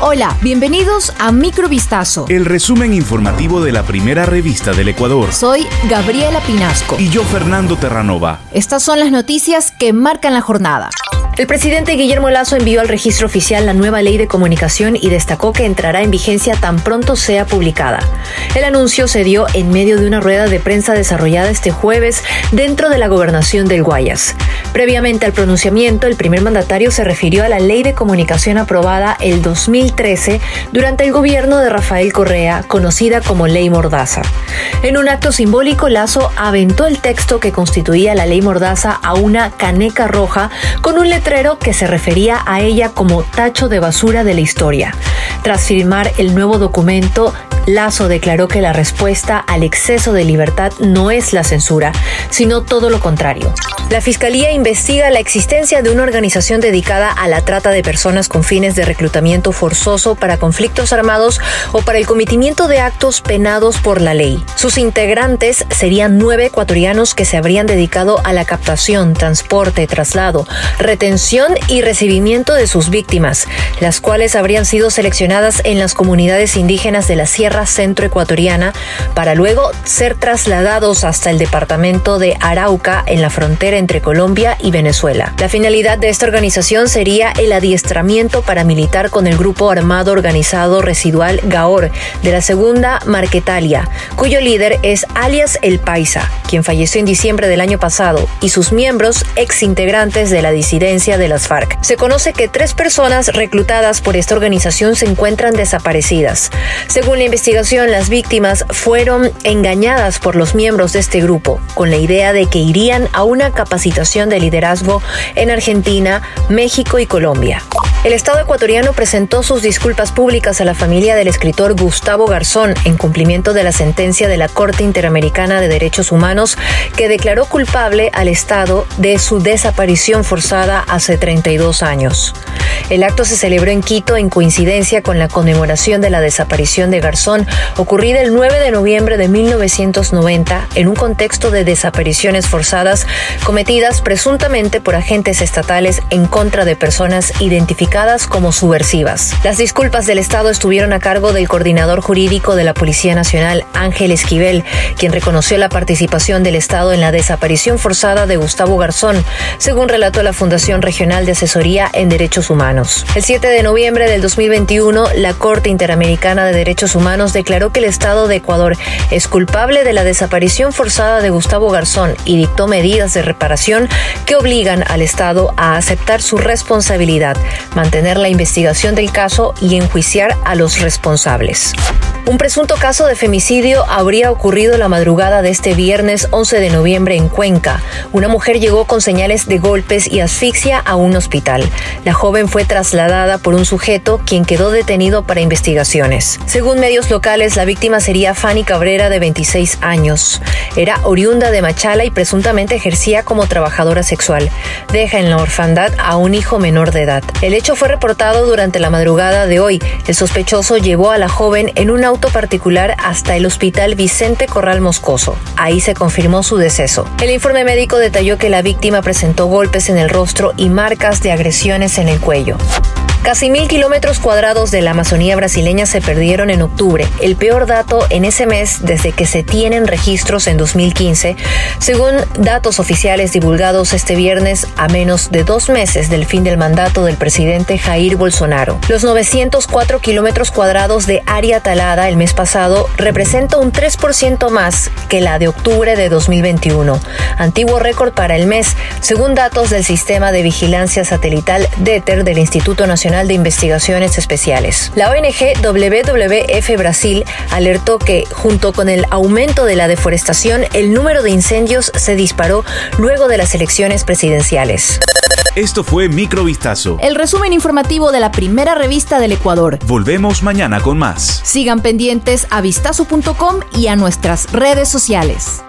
Hola, bienvenidos a Microvistazo. El resumen informativo de la primera revista del Ecuador. Soy Gabriela Pinasco. Y yo, Fernando Terranova. Estas son las noticias que marcan la jornada. El presidente Guillermo Lazo envió al registro oficial la nueva ley de comunicación y destacó que entrará en vigencia tan pronto sea publicada. El anuncio se dio en medio de una rueda de prensa desarrollada este jueves dentro de la gobernación del Guayas. Previamente al pronunciamiento, el primer mandatario se refirió a la ley de comunicación aprobada el 2013 durante el gobierno de Rafael Correa, conocida como Ley Mordaza. En un acto simbólico, Lazo aventó el texto que constituía la Ley Mordaza a una caneca roja con un letrero que se refería a ella como tacho de basura de la historia. Tras firmar el nuevo documento, Lazo declaró que la respuesta al exceso de libertad no es la censura, sino todo lo contrario. La Fiscalía investiga la existencia de una organización dedicada a la trata de personas con fines de reclutamiento forzoso para conflictos armados o para el cometimiento de actos penados por la ley. Sus integrantes serían nueve ecuatorianos que se habrían dedicado a la captación, transporte, traslado, retención y recibimiento de sus víctimas, las cuales habrían sido seleccionadas en las comunidades indígenas de la Sierra centro ecuatoriana para luego ser trasladados hasta el departamento de Arauca en la frontera entre Colombia y Venezuela. La finalidad de esta organización sería el adiestramiento paramilitar con el grupo armado organizado residual Gaor de la segunda Marquetalia, cuyo líder es alias El Paisa, quien falleció en diciembre del año pasado, y sus miembros ex integrantes de la disidencia de las FARC. Se conoce que tres personas reclutadas por esta organización se encuentran desaparecidas. Según la investigación, investigación, las víctimas fueron engañadas por los miembros de este grupo con la idea de que irían a una capacitación de liderazgo en Argentina, México y Colombia. El Estado ecuatoriano presentó sus disculpas públicas a la familia del escritor Gustavo Garzón en cumplimiento de la sentencia de la Corte Interamericana de Derechos Humanos que declaró culpable al Estado de su desaparición forzada hace 32 años. El acto se celebró en Quito en coincidencia con la conmemoración de la desaparición de Garzón ocurrida el 9 de noviembre de 1990 en un contexto de desapariciones forzadas cometidas presuntamente por agentes estatales en contra de personas identificadas como subversivas. Las disculpas del Estado estuvieron a cargo del coordinador jurídico de la Policía Nacional, Ángel Esquivel, quien reconoció la participación del Estado en la desaparición forzada de Gustavo Garzón, según relató la Fundación Regional de Asesoría en Derechos Humanos. El 7 de noviembre del 2021, la Corte Interamericana de Derechos Humanos declaró que el Estado de Ecuador es culpable de la desaparición forzada de Gustavo Garzón y dictó medidas de reparación que obligan al Estado a aceptar su responsabilidad, mantener la investigación del caso y enjuiciar a los responsables. Un presunto caso de femicidio habría ocurrido la madrugada de este viernes 11 de noviembre en Cuenca. Una mujer llegó con señales de golpes y asfixia a un hospital. La joven fue trasladada por un sujeto quien quedó detenido para investigaciones. Según medios locales, la víctima sería Fanny Cabrera de 26 años. Era oriunda de Machala y presuntamente ejercía como trabajadora sexual. Deja en la orfandad a un hijo menor de edad. El hecho fue reportado durante la madrugada de hoy. El sospechoso llevó a la joven en un auto particular hasta el hospital Vicente Corral Moscoso. Ahí se confirmó su deceso. El informe médico detalló que la víctima presentó golpes en el rostro y marcas de agresiones en el cuello. Casi mil kilómetros cuadrados de la Amazonía brasileña se perdieron en octubre, el peor dato en ese mes desde que se tienen registros en 2015, según datos oficiales divulgados este viernes a menos de dos meses del fin del mandato del presidente Jair Bolsonaro. Los 904 kilómetros cuadrados de área talada el mes pasado representa un 3% más que la de octubre de 2021, antiguo récord para el mes, según datos del sistema de vigilancia satelital DETER del Instituto Nacional de Investigaciones Especiales. La ONG WWF Brasil alertó que, junto con el aumento de la deforestación, el número de incendios se disparó luego de las elecciones presidenciales. Esto fue Microvistazo. El resumen informativo de la primera revista del Ecuador. Volvemos mañana con más. Sigan pendientes a vistazo.com y a nuestras redes sociales.